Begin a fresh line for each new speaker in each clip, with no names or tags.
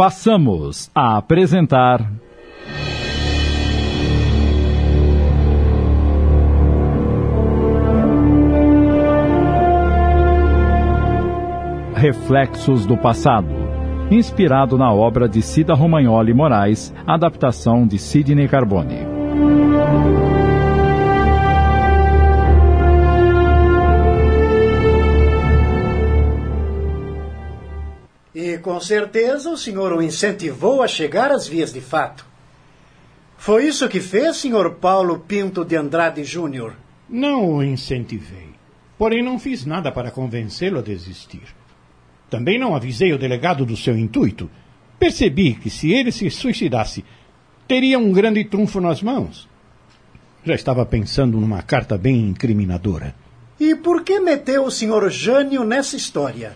passamos a apresentar. Reflexos do Passado, inspirado na obra de Cida Romagnoli Moraes, adaptação de Sidney Carbone.
Com certeza o senhor o incentivou a chegar às vias de fato. Foi isso que fez, senhor Paulo Pinto de Andrade Júnior?
Não o incentivei. Porém, não fiz nada para convencê-lo a desistir. Também não avisei o delegado do seu intuito. Percebi que se ele se suicidasse, teria um grande trunfo nas mãos. Já estava pensando numa carta bem incriminadora.
E por que meteu o senhor Jânio nessa história?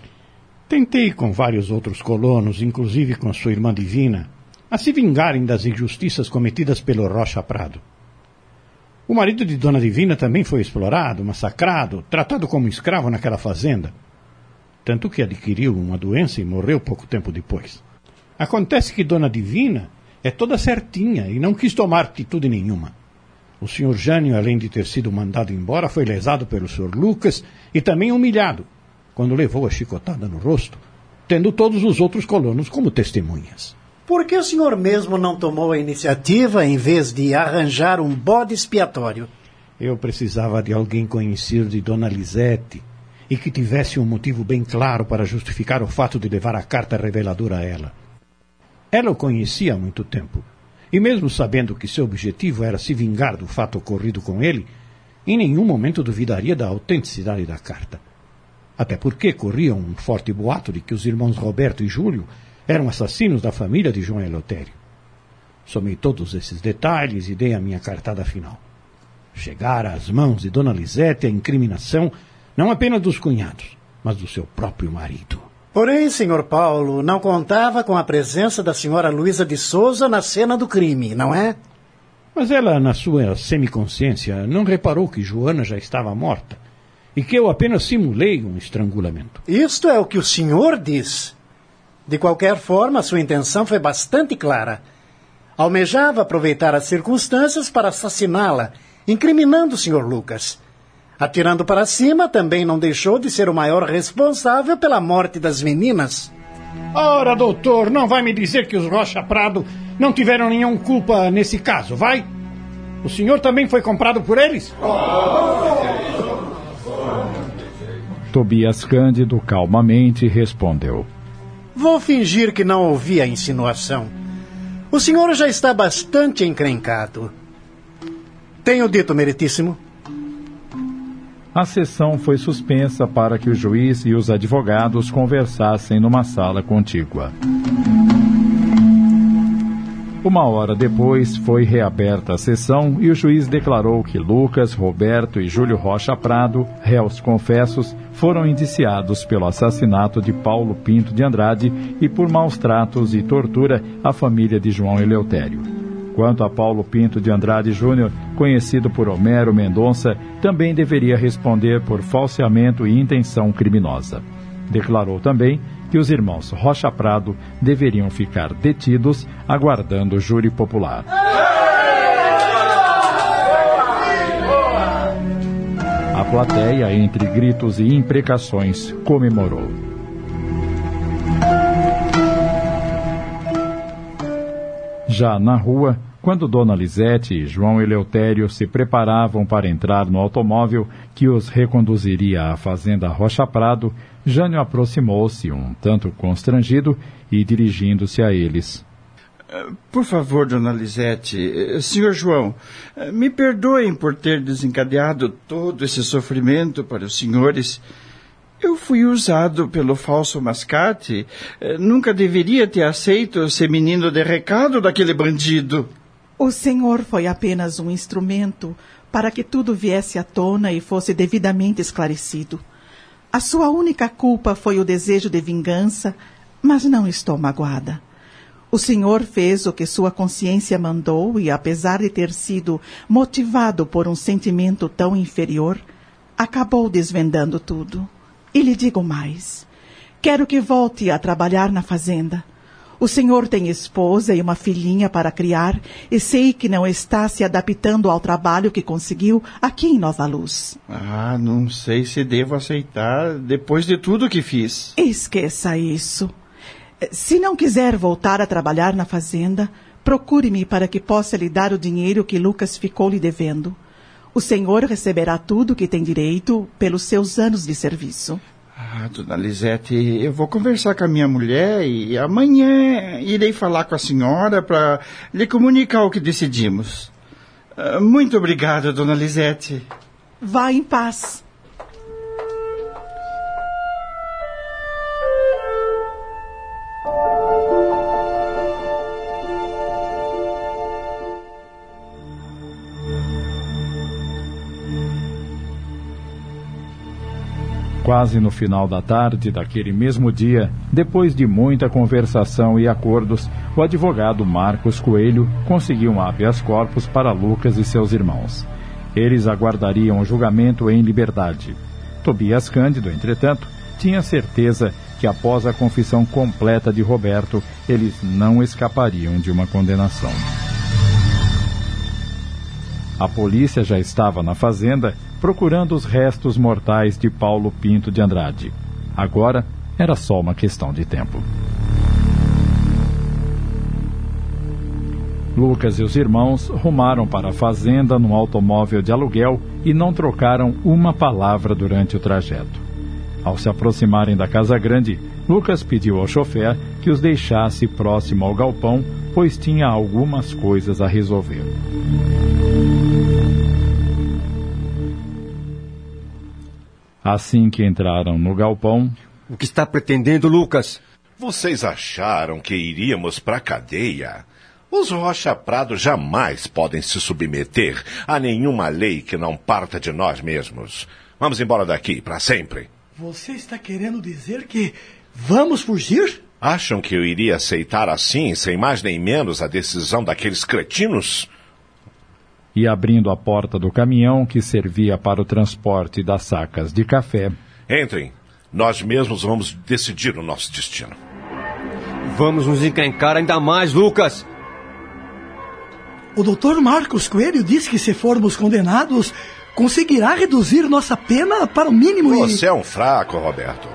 Tentei com vários outros colonos, inclusive com sua irmã divina, a se vingarem das injustiças cometidas pelo Rocha Prado. O marido de Dona Divina também foi explorado, massacrado, tratado como escravo naquela fazenda. Tanto que adquiriu uma doença e morreu pouco tempo depois. Acontece que Dona Divina é toda certinha e não quis tomar atitude nenhuma. O Sr. Jânio, além de ter sido mandado embora, foi lesado pelo Sr. Lucas e também humilhado, quando levou a chicotada no rosto, tendo todos os outros colonos como testemunhas.
Por que o senhor mesmo não tomou a iniciativa em vez de arranjar um bode expiatório?
Eu precisava de alguém conhecido de Dona Lisete e que tivesse um motivo bem claro para justificar o fato de levar a carta reveladora a ela. Ela o conhecia há muito tempo, e mesmo sabendo que seu objetivo era se vingar do fato ocorrido com ele, em nenhum momento duvidaria da autenticidade da carta. Até porque corria um forte boato de que os irmãos Roberto e Júlio eram assassinos da família de João Eleutério. Somei todos esses detalhes e dei a minha cartada final. Chegara às mãos de Dona Lisete a incriminação não apenas dos cunhados, mas do seu próprio marido.
Porém, senhor Paulo, não contava com a presença da senhora Luísa de Souza na cena do crime, não é?
Mas ela, na sua semiconsciência, não reparou que Joana já estava morta e que eu apenas simulei um estrangulamento.
Isto é o que o senhor diz. De qualquer forma, sua intenção foi bastante clara. Almejava aproveitar as circunstâncias para assassiná-la, incriminando o Sr. Lucas. Atirando para cima, também não deixou de ser o maior responsável pela morte das meninas.
Ora, doutor, não vai me dizer que os Rocha Prado não tiveram nenhuma culpa nesse caso, vai? O senhor também foi comprado por eles?
Tobias Cândido calmamente respondeu.
Vou fingir que não ouvi a insinuação. O senhor já está bastante encrencado. Tenho dito, meritíssimo.
A sessão foi suspensa para que o juiz e os advogados conversassem numa sala contígua. Uma hora depois, foi reaberta a sessão e o juiz declarou que Lucas, Roberto e Júlio Rocha Prado, réus confessos, foram indiciados pelo assassinato de Paulo Pinto de Andrade e por maus tratos e tortura à família de João Eleutério. Quanto a Paulo Pinto de Andrade Júnior, conhecido por Homero Mendonça, também deveria responder por falseamento e intenção criminosa. Declarou também que os irmãos Rocha Prado deveriam ficar detidos aguardando o júri popular. A plateia, entre gritos e imprecações, comemorou. Já na rua, quando Dona Lisete e João Eleutério se preparavam para entrar no automóvel que os reconduziria à fazenda Rocha Prado, Jânio aproximou-se, um tanto constrangido, e dirigindo-se a eles.
Por favor, dona Lisete, senhor João, me perdoem por ter desencadeado todo esse sofrimento para os senhores. Eu fui usado pelo falso mascate. Nunca deveria ter aceito ser menino de recado daquele bandido.
O senhor foi apenas um instrumento para que tudo viesse à tona e fosse devidamente esclarecido. A sua única culpa foi o desejo de vingança, mas não estou magoada. O senhor fez o que sua consciência mandou e, apesar de ter sido motivado por um sentimento tão inferior, acabou desvendando tudo. E lhe digo mais: quero que volte a trabalhar na fazenda. O senhor tem esposa e uma filhinha para criar e sei que não está se adaptando ao trabalho que conseguiu aqui em Nova Luz.
Ah, não sei se devo aceitar depois de tudo que fiz.
Esqueça isso. Se não quiser voltar a trabalhar na fazenda, procure-me para que possa lhe dar o dinheiro que Lucas ficou lhe devendo. O senhor receberá tudo que tem direito pelos seus anos de serviço.
Ah, dona Lisete, eu vou conversar com a minha mulher e amanhã irei falar com a senhora para lhe comunicar o que decidimos. Ah, muito obrigado, dona Lisete.
Vá em paz.
Quase no final da tarde daquele mesmo dia, depois de muita conversação e acordos, o advogado Marcos Coelho conseguiu um habeas corpus para Lucas e seus irmãos. Eles aguardariam o julgamento em liberdade. Tobias Cândido, entretanto, tinha certeza que após a confissão completa de Roberto, eles não escapariam de uma condenação. A polícia já estava na fazenda procurando os restos mortais de Paulo Pinto de Andrade. Agora era só uma questão de tempo. Lucas e os irmãos rumaram para a fazenda num automóvel de aluguel e não trocaram uma palavra durante o trajeto. Ao se aproximarem da casa grande, Lucas pediu ao chofer que os deixasse próximo ao galpão, pois tinha algumas coisas a resolver. Assim que entraram no galpão.
O que está pretendendo, Lucas?
Vocês acharam que iríamos para a cadeia? Os Rocha Prado jamais podem se submeter a nenhuma lei que não parta de nós mesmos. Vamos embora daqui para sempre.
Você está querendo dizer que vamos fugir?
Acham que eu iria aceitar assim, sem mais nem menos, a decisão daqueles cretinos?
E abrindo a porta do caminhão que servia para o transporte das sacas de café.
Entrem. Nós mesmos vamos decidir o nosso destino.
Vamos nos encrencar ainda mais, Lucas.
O doutor Marcos Coelho disse que se formos condenados, conseguirá reduzir nossa pena para o mínimo
Você
e...
é um fraco, Roberto.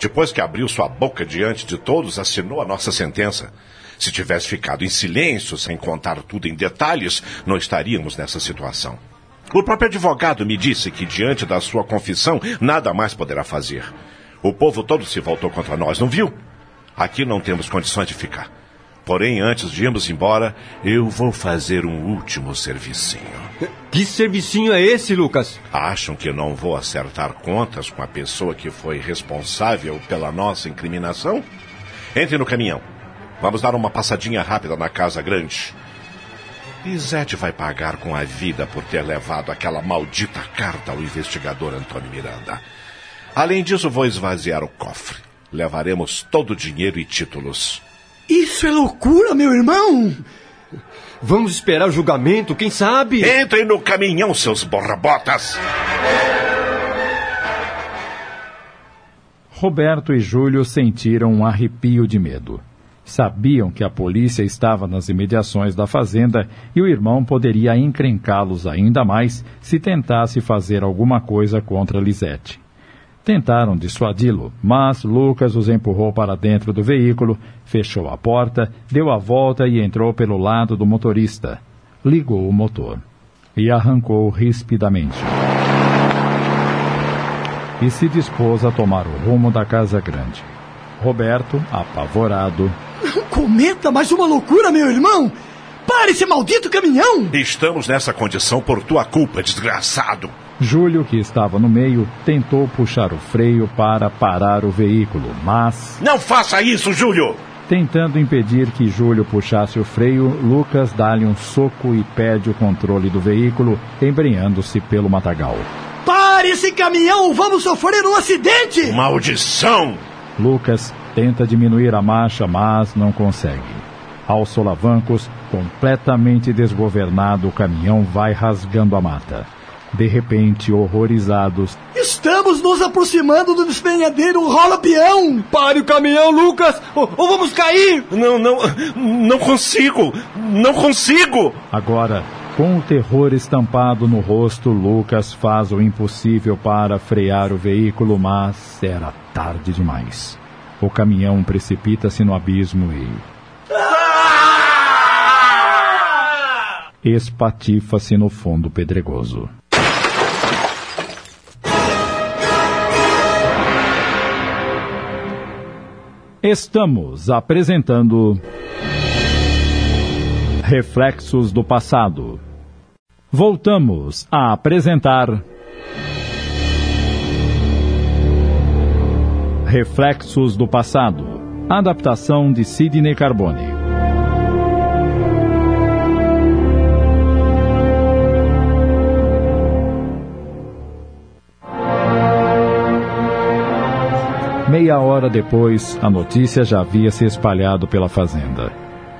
Depois que abriu sua boca diante de todos, assinou a nossa sentença. Se tivesse ficado em silêncio, sem contar tudo em detalhes, não estaríamos nessa situação. O próprio advogado me disse que, diante da sua confissão, nada mais poderá fazer. O povo todo se voltou contra nós, não viu? Aqui não temos condições de ficar. Porém, antes de irmos embora, eu vou fazer um último servicinho.
Que servicinho é esse, Lucas?
Acham que não vou acertar contas com a pessoa que foi responsável pela nossa incriminação? Entre no caminhão. Vamos dar uma passadinha rápida na casa grande. Isete vai pagar com a vida por ter levado aquela maldita carta ao investigador Antônio Miranda. Além disso, vou esvaziar o cofre. Levaremos todo o dinheiro e títulos.
Isso é loucura, meu irmão!
Vamos esperar o julgamento, quem sabe?
Entrem no caminhão, seus borrabotas!
Roberto e Júlio sentiram um arrepio de medo. Sabiam que a polícia estava nas imediações da fazenda e o irmão poderia encrencá-los ainda mais se tentasse fazer alguma coisa contra Lisete. Tentaram dissuadi-lo, mas Lucas os empurrou para dentro do veículo, fechou a porta, deu a volta e entrou pelo lado do motorista. Ligou o motor e arrancou rispidamente. E se dispôs a tomar o rumo da casa grande. Roberto, apavorado,
Um cometa, mais uma loucura, meu irmão! Pare esse maldito caminhão!
Estamos nessa condição por tua culpa, desgraçado.
Júlio, que estava no meio, tentou puxar o freio para parar o veículo, mas.
Não faça isso, Júlio!
Tentando impedir que Júlio puxasse o freio, Lucas dá-lhe um soco e perde o controle do veículo, embrenhando-se pelo matagal.
Pare esse caminhão! Vamos sofrer um acidente!
Maldição!
Lucas tenta diminuir a marcha, mas não consegue. Aos solavancos, completamente desgovernado, o caminhão vai rasgando a mata. De repente, horrorizados,
Estamos nos aproximando do despenhadeiro rola peão!
Pare o caminhão, Lucas! Ou, ou vamos cair!
Não, não, não consigo! Não consigo!
Agora, com o terror estampado no rosto, Lucas faz o impossível para frear o veículo, mas era tarde demais. O caminhão precipita-se no abismo e. Espatifa-se no fundo pedregoso. Estamos apresentando. Reflexos do passado. Voltamos a apresentar. Reflexos do passado. Adaptação de Sidney Carbone. Meia hora depois, a notícia já havia se espalhado pela fazenda.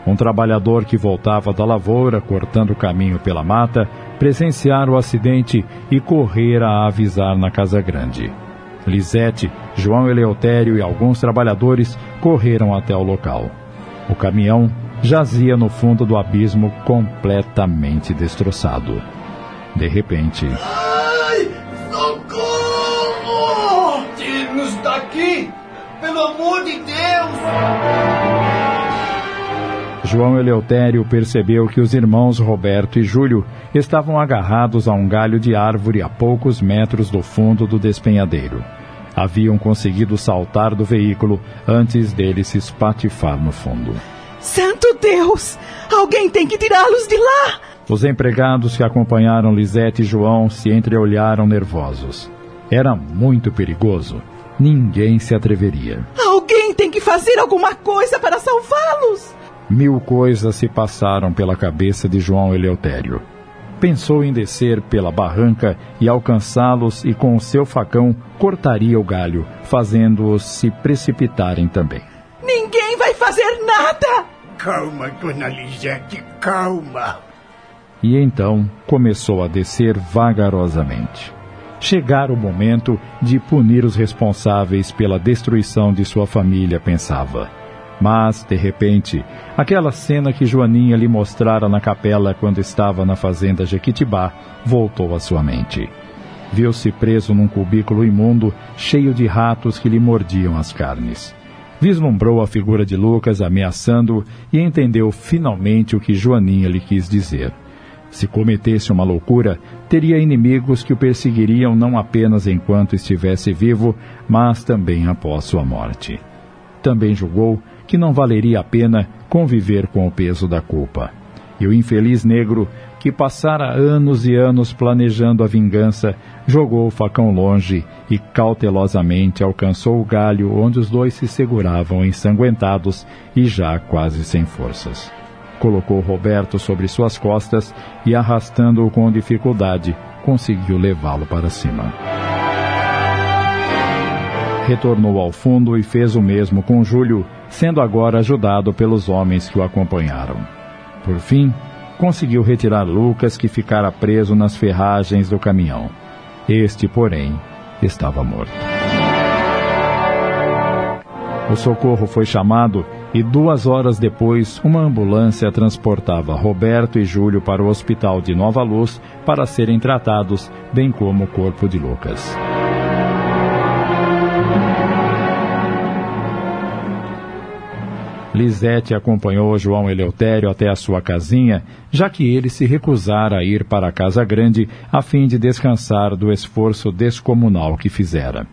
Um trabalhador que voltava da lavoura, cortando o caminho pela mata, presenciara o acidente e correra a avisar na Casa Grande. Lisete, João Eleutério e alguns trabalhadores correram até o local. O caminhão jazia no fundo do abismo completamente destroçado. De repente.
Ai! Socorro!
Tire-nos daqui! Pelo amor de Deus!
João Eleutério percebeu que os irmãos Roberto e Júlio estavam agarrados a um galho de árvore a poucos metros do fundo do despenhadeiro. Haviam conseguido saltar do veículo antes dele se espatifar no fundo.
Santo Deus! Alguém tem que tirá-los de lá!
Os empregados que acompanharam Lisete e João se entreolharam nervosos. Era muito perigoso. Ninguém se atreveria.
Alguém tem que fazer alguma coisa para salvá-los!
Mil coisas se passaram pela cabeça de João Eleutério. Pensou em descer pela barranca e alcançá-los e com o seu facão cortaria o galho, fazendo-os se precipitarem também.
Ninguém vai fazer nada!
Calma, dona Lisete, calma.
E então começou a descer vagarosamente. Chegara o momento de punir os responsáveis pela destruição de sua família, pensava. Mas, de repente, aquela cena que Joaninha lhe mostrara na capela quando estava na fazenda Jequitibá voltou à sua mente. Viu-se preso num cubículo imundo, cheio de ratos que lhe mordiam as carnes. Vislumbrou a figura de Lucas ameaçando-o e entendeu finalmente o que Joaninha lhe quis dizer. Se cometesse uma loucura, teria inimigos que o perseguiriam não apenas enquanto estivesse vivo, mas também após sua morte. Também julgou que não valeria a pena conviver com o peso da culpa. E o infeliz negro, que passara anos e anos planejando a vingança, jogou o facão longe e cautelosamente alcançou o galho onde os dois se seguravam ensanguentados e já quase sem forças. Colocou Roberto sobre suas costas e, arrastando-o com dificuldade, conseguiu levá-lo para cima retornou ao fundo e fez o mesmo com Júlio, sendo agora ajudado pelos homens que o acompanharam. Por fim, conseguiu retirar Lucas, que ficara preso nas ferragens do caminhão. Este, porém, estava morto. O socorro foi chamado e duas horas depois, uma ambulância transportava Roberto e Júlio para o hospital de Nova Luz para serem tratados, bem como o corpo de Lucas. Lisete acompanhou João Eleutério até a sua casinha, já que ele se recusara a ir para a Casa Grande a fim de descansar do esforço descomunal que fizera.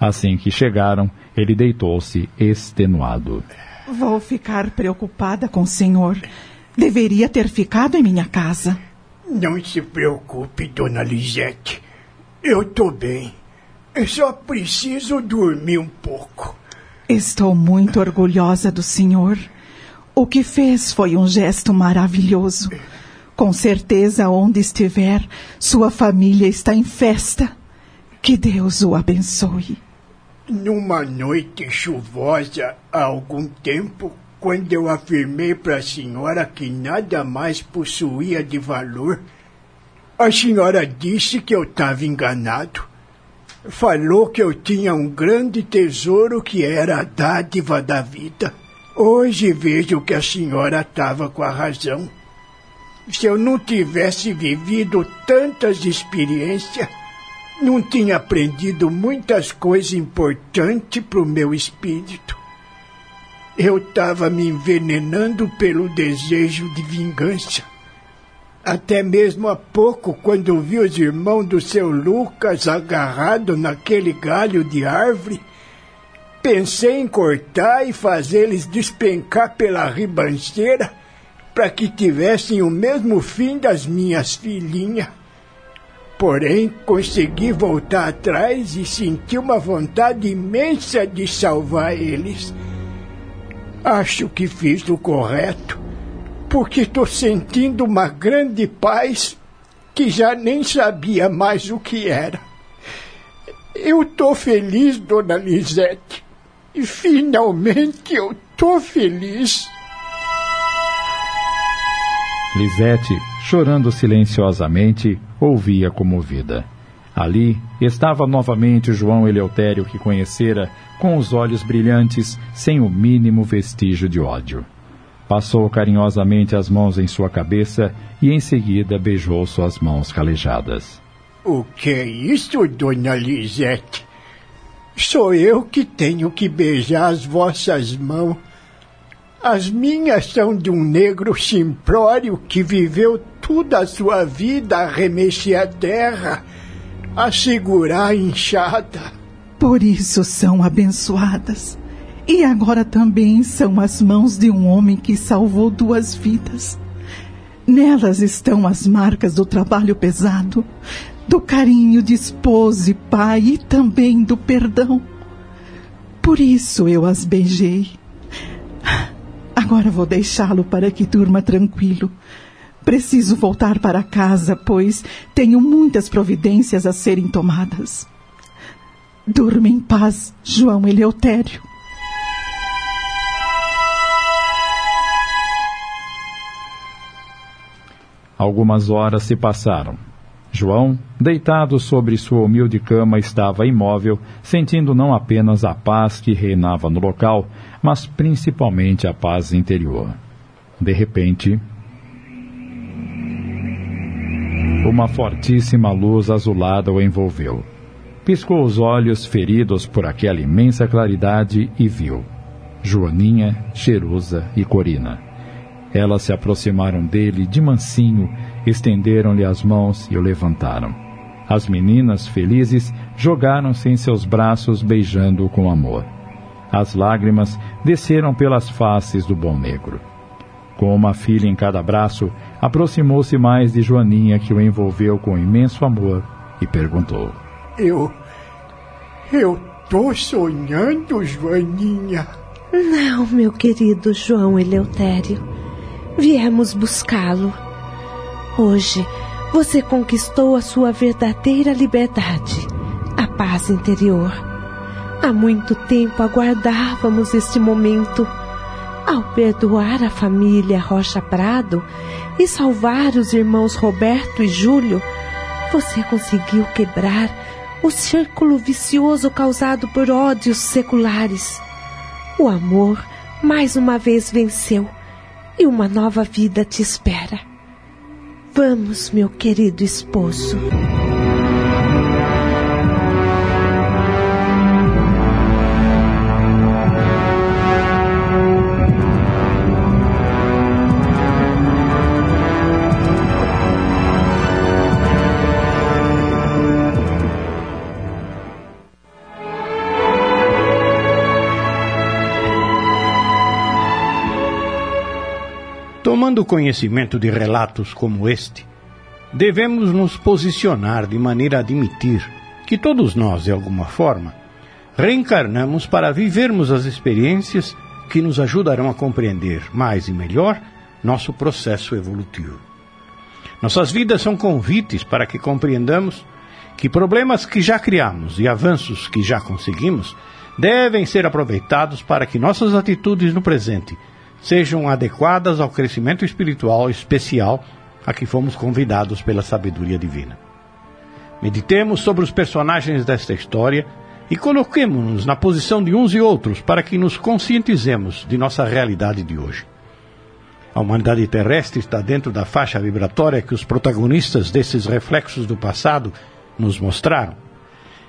Assim que chegaram, ele deitou-se extenuado.
Vou ficar preocupada com o senhor. Deveria ter ficado em minha casa.
Não se preocupe, dona Lisete. Eu estou bem. Eu só preciso dormir um pouco.
Estou muito orgulhosa do senhor. O que fez foi um gesto maravilhoso. Com certeza, onde estiver, sua família está em festa. Que Deus o abençoe.
Numa noite chuvosa há algum tempo, quando eu afirmei para a senhora que nada mais possuía de valor,
A senhora disse que eu estava enganado. Falou que eu tinha um grande tesouro que era a dádiva da vida. Hoje vejo que a senhora estava com a razão. Se eu não tivesse vivido tantas experiências, não tinha aprendido muitas coisas importantes para o meu espírito. Eu estava me envenenando pelo desejo de vingança. Até mesmo há pouco, quando vi os irmãos do seu Lucas agarrados naquele galho de árvore, pensei em cortar e fazê-los despencar pela ribanceira para que tivessem o mesmo fim das minhas filhinhas. Porém, consegui voltar atrás e senti uma vontade imensa de salvar eles. Acho que fiz o correto, porque estou sentindo uma grande paz que já nem sabia mais o que era. Eu estou feliz, dona Lisete. E finalmente eu estou feliz.
Lisete, chorando silenciosamente, ouvia comovida. Ali estava novamente João Eleutério que conhecera, com os olhos brilhantes, sem o mínimo vestígio de ódio. Passou carinhosamente as mãos em sua cabeça e em seguida beijou suas mãos calejadas.
O que é isso, dona Lisete? Sou eu que tenho que beijar as vossas mãos. As minhas são de um negro simplório que viveu toda a sua vida a remexer a terra, a segurar a enxada.
Por isso são abençoadas. E agora também são as mãos de um homem que salvou duas vidas. Nelas estão as marcas do trabalho pesado, do carinho de esposo e pai e também do perdão. Por isso eu as beijei. Agora vou deixá-lo para que durma tranquilo. Preciso voltar para casa, pois tenho muitas providências a serem tomadas. Durma em paz, João Eleutério.
Algumas horas se passaram. João, deitado sobre sua humilde cama, estava imóvel, sentindo não apenas a paz que reinava no local, mas principalmente a paz interior. De repente, uma fortíssima luz azulada o envolveu. Piscou os olhos, feridos por aquela imensa claridade, e viu Joaninha, Cherusa e Corina. Elas se aproximaram dele de mansinho, estenderam-lhe as mãos e o levantaram. As meninas, felizes, jogaram-se em seus braços, beijando-o com amor. As lágrimas desceram pelas faces do bom negro. Com uma filha em cada braço, aproximou-se mais de Joaninha, que o envolveu com imenso amor, e perguntou:
Eu. Eu tô sonhando, Joaninha.
Não, meu querido João Eleutério. Viemos buscá-lo. Hoje você conquistou a sua verdadeira liberdade, a paz interior. Há muito tempo aguardávamos este momento. Ao perdoar a família Rocha Prado e salvar os irmãos Roberto e Júlio, você conseguiu quebrar o círculo vicioso causado por ódios seculares. O amor mais uma vez venceu e uma nova vida te espera. Vamos, meu querido esposo.
Tomando conhecimento de relatos como este, devemos nos posicionar de maneira a admitir que todos nós, de alguma forma, reencarnamos para vivermos as experiências que nos ajudarão a compreender mais e melhor nosso processo evolutivo. Nossas vidas são convites para que compreendamos que problemas que já criamos e avanços que já conseguimos devem ser aproveitados para que nossas atitudes no presente sejam adequadas ao crescimento espiritual especial a que fomos convidados pela sabedoria divina. Meditemos sobre os personagens desta história e coloquemos-nos na posição de uns e outros para que nos conscientizemos de nossa realidade de hoje. A humanidade terrestre está dentro da faixa vibratória que os protagonistas desses reflexos do passado nos mostraram.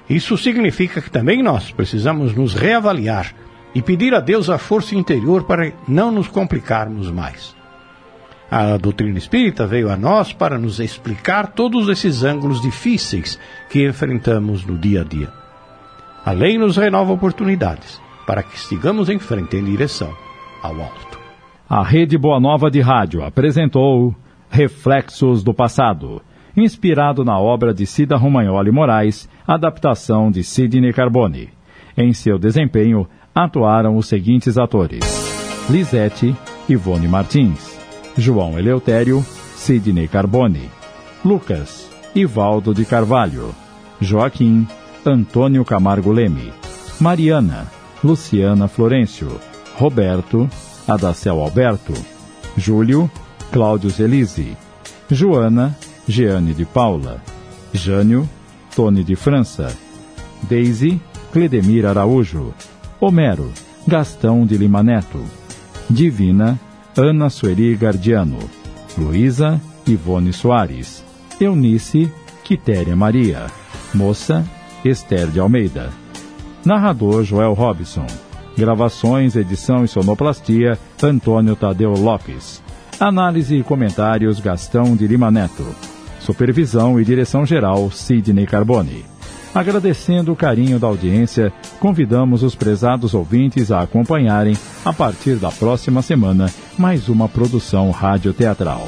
Isso significa que também nós precisamos nos reavaliar e pedir a Deus a força interior para não nos complicarmos mais. A doutrina espírita veio a nós para nos explicar todos esses ângulos difíceis que enfrentamos no dia a dia. A lei nos renova oportunidades para que sigamos em frente em direção ao alto.
A Rede Boa Nova de Rádio apresentou Reflexos do Passado, inspirado na obra de Cida Romagnoli Moraes, adaptação de Sidney Carbone. Em seu desempenho, atuaram os seguintes atores: Lisete, Ivone Martins, João Eleutério, Sidney Carbone, Lucas, Ivaldo de Carvalho, Joaquim, Antônio Camargo Leme, Mariana, Luciana Florencio, Roberto, Adacel Alberto, Júlio, Cláudio Zelise, Joana, Jeane de Paula, Jânio, Tony de França, Daisy, Cledemir Araújo, Homero, Gastão de Lima Neto, Divina, Ana Sueri Gardiano, Luísa, Ivone Soares, Eunice, Quitéria Maria, Moça, Esther de Almeida. Narrador Joel Robson. Gravações, edição e sonoplastia Antônio Tadeu Lopes. Análise e comentários Gastão de Lima Neto. Supervisão e direção geral Sidney Carbone. Agradecendo o carinho da audiência, convidamos os prezados ouvintes a acompanharem, a partir da próxima semana, mais uma produção radioteatral.